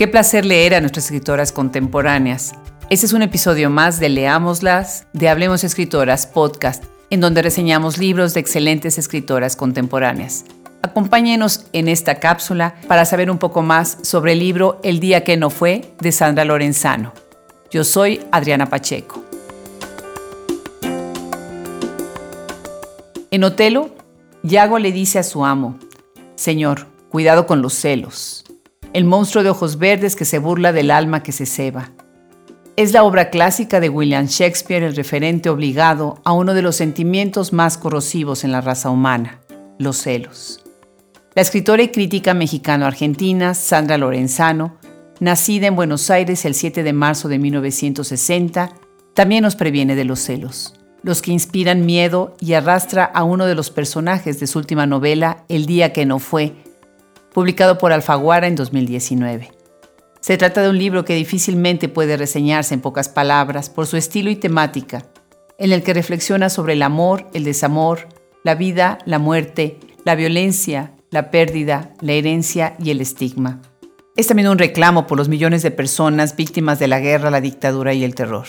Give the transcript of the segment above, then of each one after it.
Qué placer leer a nuestras escritoras contemporáneas. Este es un episodio más de Leámoslas, de Hablemos Escritoras Podcast, en donde reseñamos libros de excelentes escritoras contemporáneas. Acompáñenos en esta cápsula para saber un poco más sobre el libro El día que no fue de Sandra Lorenzano. Yo soy Adriana Pacheco. En Otelo, Yago le dice a su amo, Señor, cuidado con los celos el monstruo de ojos verdes que se burla del alma que se ceba. Es la obra clásica de William Shakespeare el referente obligado a uno de los sentimientos más corrosivos en la raza humana, los celos. La escritora y crítica mexicano-argentina Sandra Lorenzano, nacida en Buenos Aires el 7 de marzo de 1960, también nos previene de los celos, los que inspiran miedo y arrastra a uno de los personajes de su última novela, El día que no fue, publicado por Alfaguara en 2019. Se trata de un libro que difícilmente puede reseñarse en pocas palabras por su estilo y temática, en el que reflexiona sobre el amor, el desamor, la vida, la muerte, la violencia, la pérdida, la herencia y el estigma. Es también un reclamo por los millones de personas víctimas de la guerra, la dictadura y el terror.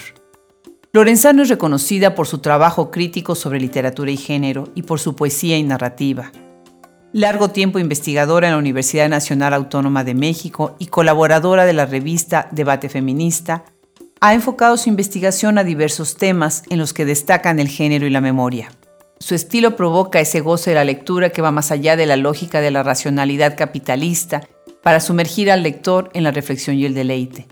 Lorenzano es reconocida por su trabajo crítico sobre literatura y género y por su poesía y narrativa largo tiempo investigadora en la Universidad Nacional Autónoma de México y colaboradora de la revista Debate Feminista, ha enfocado su investigación a diversos temas en los que destacan el género y la memoria. Su estilo provoca ese goce de la lectura que va más allá de la lógica de la racionalidad capitalista para sumergir al lector en la reflexión y el deleite.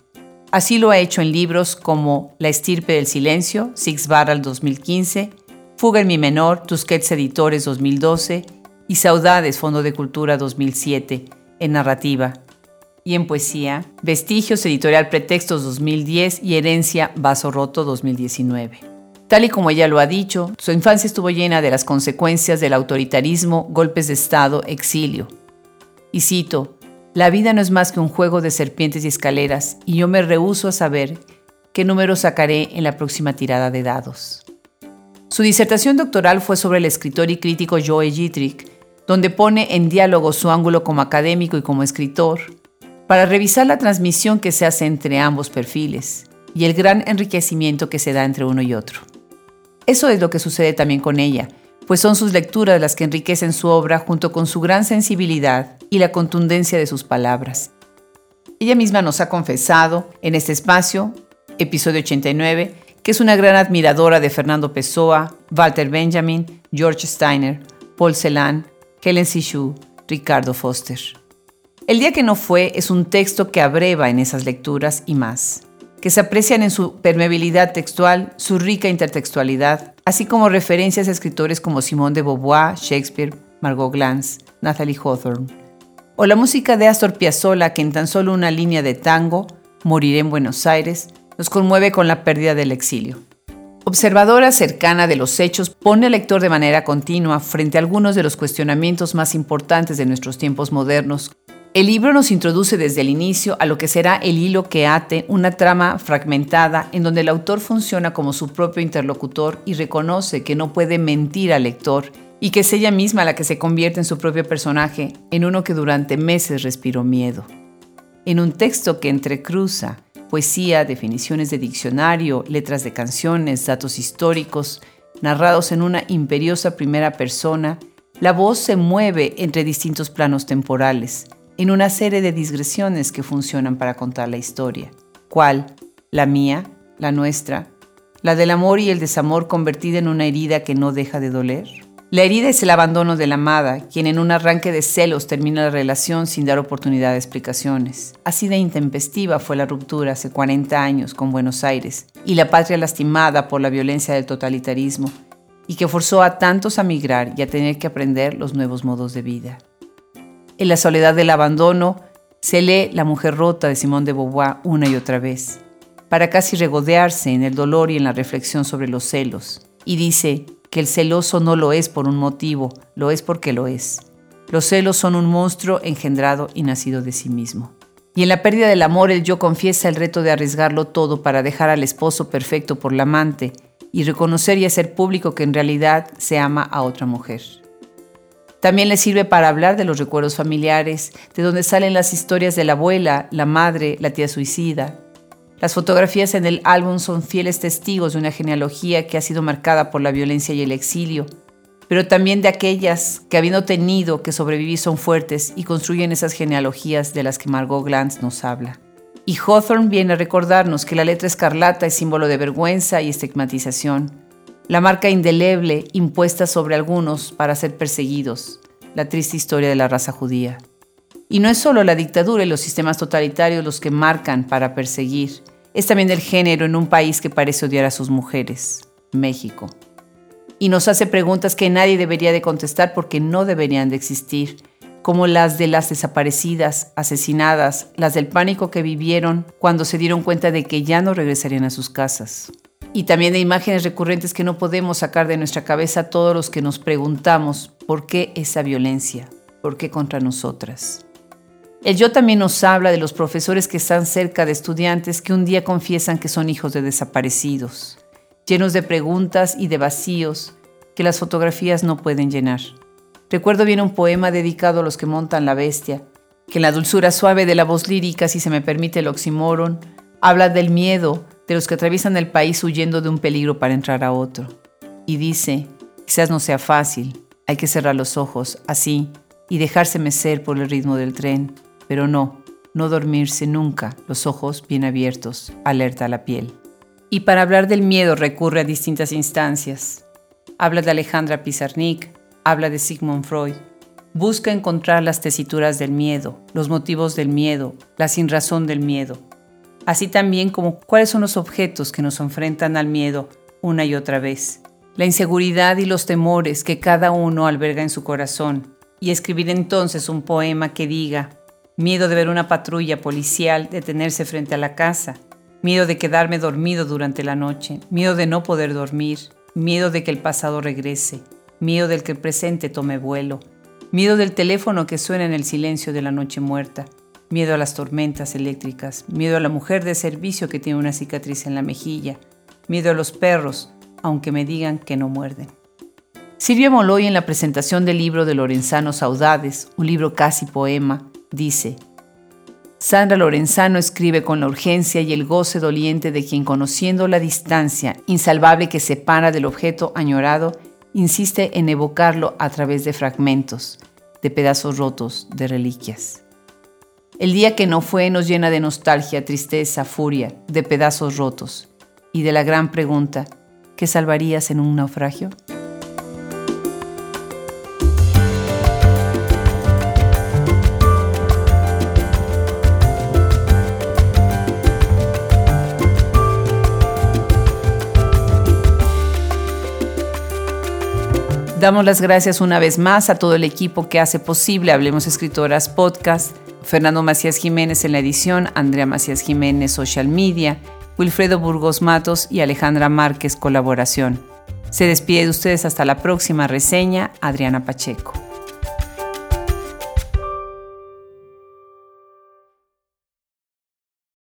Así lo ha hecho en libros como La estirpe del silencio, Six Barrel 2015, Fuga en mi menor, Tusquets Editores 2012 y Saudades, Fondo de Cultura 2007, en narrativa. Y en poesía, Vestigios, Editorial Pretextos 2010 y Herencia, Vaso Roto 2019. Tal y como ella lo ha dicho, su infancia estuvo llena de las consecuencias del autoritarismo, golpes de Estado, exilio. Y cito, la vida no es más que un juego de serpientes y escaleras, y yo me rehúso a saber qué número sacaré en la próxima tirada de dados. Su disertación doctoral fue sobre el escritor y crítico Joe Gittrick, donde pone en diálogo su ángulo como académico y como escritor, para revisar la transmisión que se hace entre ambos perfiles y el gran enriquecimiento que se da entre uno y otro. Eso es lo que sucede también con ella, pues son sus lecturas las que enriquecen su obra junto con su gran sensibilidad y la contundencia de sus palabras. Ella misma nos ha confesado en este espacio, episodio 89, que es una gran admiradora de Fernando Pessoa, Walter Benjamin, George Steiner, Paul Celan, Helen Sishu, Ricardo Foster. El día que no fue es un texto que abreva en esas lecturas y más, que se aprecian en su permeabilidad textual, su rica intertextualidad, así como referencias a escritores como Simone de Beauvoir, Shakespeare, Margot Glantz, Natalie Hawthorne, o la música de Astor Piazzolla que en tan solo una línea de tango, Moriré en Buenos Aires, nos conmueve con la pérdida del exilio. Observadora cercana de los hechos, pone al lector de manera continua frente a algunos de los cuestionamientos más importantes de nuestros tiempos modernos. El libro nos introduce desde el inicio a lo que será el hilo que ate una trama fragmentada en donde el autor funciona como su propio interlocutor y reconoce que no puede mentir al lector y que es ella misma la que se convierte en su propio personaje, en uno que durante meses respiró miedo. En un texto que entrecruza poesía, definiciones de diccionario, letras de canciones, datos históricos, narrados en una imperiosa primera persona, la voz se mueve entre distintos planos temporales, en una serie de digresiones que funcionan para contar la historia. ¿Cuál? La mía, la nuestra, la del amor y el desamor convertida en una herida que no deja de doler. La herida es el abandono de la amada, quien en un arranque de celos termina la relación sin dar oportunidad de explicaciones. Así de intempestiva fue la ruptura hace 40 años con Buenos Aires y la patria lastimada por la violencia del totalitarismo y que forzó a tantos a migrar y a tener que aprender los nuevos modos de vida. En la soledad del abandono se lee La mujer rota de Simón de Beauvoir una y otra vez, para casi regodearse en el dolor y en la reflexión sobre los celos, y dice, que el celoso no lo es por un motivo, lo es porque lo es. Los celos son un monstruo engendrado y nacido de sí mismo. Y en la pérdida del amor el yo confiesa el reto de arriesgarlo todo para dejar al esposo perfecto por la amante y reconocer y hacer público que en realidad se ama a otra mujer. También le sirve para hablar de los recuerdos familiares, de donde salen las historias de la abuela, la madre, la tía suicida. Las fotografías en el álbum son fieles testigos de una genealogía que ha sido marcada por la violencia y el exilio, pero también de aquellas que habiendo tenido que sobrevivir son fuertes y construyen esas genealogías de las que Margot Glantz nos habla. Y Hawthorne viene a recordarnos que la letra escarlata es símbolo de vergüenza y estigmatización, la marca indeleble impuesta sobre algunos para ser perseguidos, la triste historia de la raza judía. Y no es solo la dictadura y los sistemas totalitarios los que marcan para perseguir, es también el género en un país que parece odiar a sus mujeres, México. Y nos hace preguntas que nadie debería de contestar porque no deberían de existir, como las de las desaparecidas, asesinadas, las del pánico que vivieron cuando se dieron cuenta de que ya no regresarían a sus casas y también de imágenes recurrentes que no podemos sacar de nuestra cabeza todos los que nos preguntamos por qué esa violencia, por qué contra nosotras. El yo también nos habla de los profesores que están cerca de estudiantes que un día confiesan que son hijos de desaparecidos, llenos de preguntas y de vacíos que las fotografías no pueden llenar. Recuerdo bien un poema dedicado a los que montan la bestia, que en la dulzura suave de la voz lírica, si se me permite el oxímoron, habla del miedo, de los que atraviesan el país huyendo de un peligro para entrar a otro. Y dice, quizás no sea fácil, hay que cerrar los ojos, así, y dejarse mecer por el ritmo del tren, pero no, no dormirse nunca, los ojos bien abiertos, alerta a la piel. Y para hablar del miedo recurre a distintas instancias. Habla de Alejandra Pizarnik, habla de Sigmund Freud. Busca encontrar las tesituras del miedo, los motivos del miedo, la sinrazón del miedo así también como cuáles son los objetos que nos enfrentan al miedo una y otra vez, la inseguridad y los temores que cada uno alberga en su corazón, y escribir entonces un poema que diga, miedo de ver una patrulla policial detenerse frente a la casa, miedo de quedarme dormido durante la noche, miedo de no poder dormir, miedo de que el pasado regrese, miedo del que el presente tome vuelo, miedo del teléfono que suena en el silencio de la noche muerta, miedo a las tormentas eléctricas, miedo a la mujer de servicio que tiene una cicatriz en la mejilla, miedo a los perros, aunque me digan que no muerden. Silvia Moloy en la presentación del libro de Lorenzano Saudades, un libro casi poema, dice, Sandra Lorenzano escribe con la urgencia y el goce doliente de quien conociendo la distancia insalvable que separa del objeto añorado, insiste en evocarlo a través de fragmentos, de pedazos rotos, de reliquias. El día que no fue nos llena de nostalgia, tristeza, furia, de pedazos rotos y de la gran pregunta, ¿qué salvarías en un naufragio? Damos las gracias una vez más a todo el equipo que hace posible Hablemos Escritoras Podcast Fernando Macías Jiménez en la edición, Andrea Macías Jiménez Social Media, Wilfredo Burgos Matos y Alejandra Márquez Colaboración. Se despide de ustedes hasta la próxima reseña, Adriana Pacheco.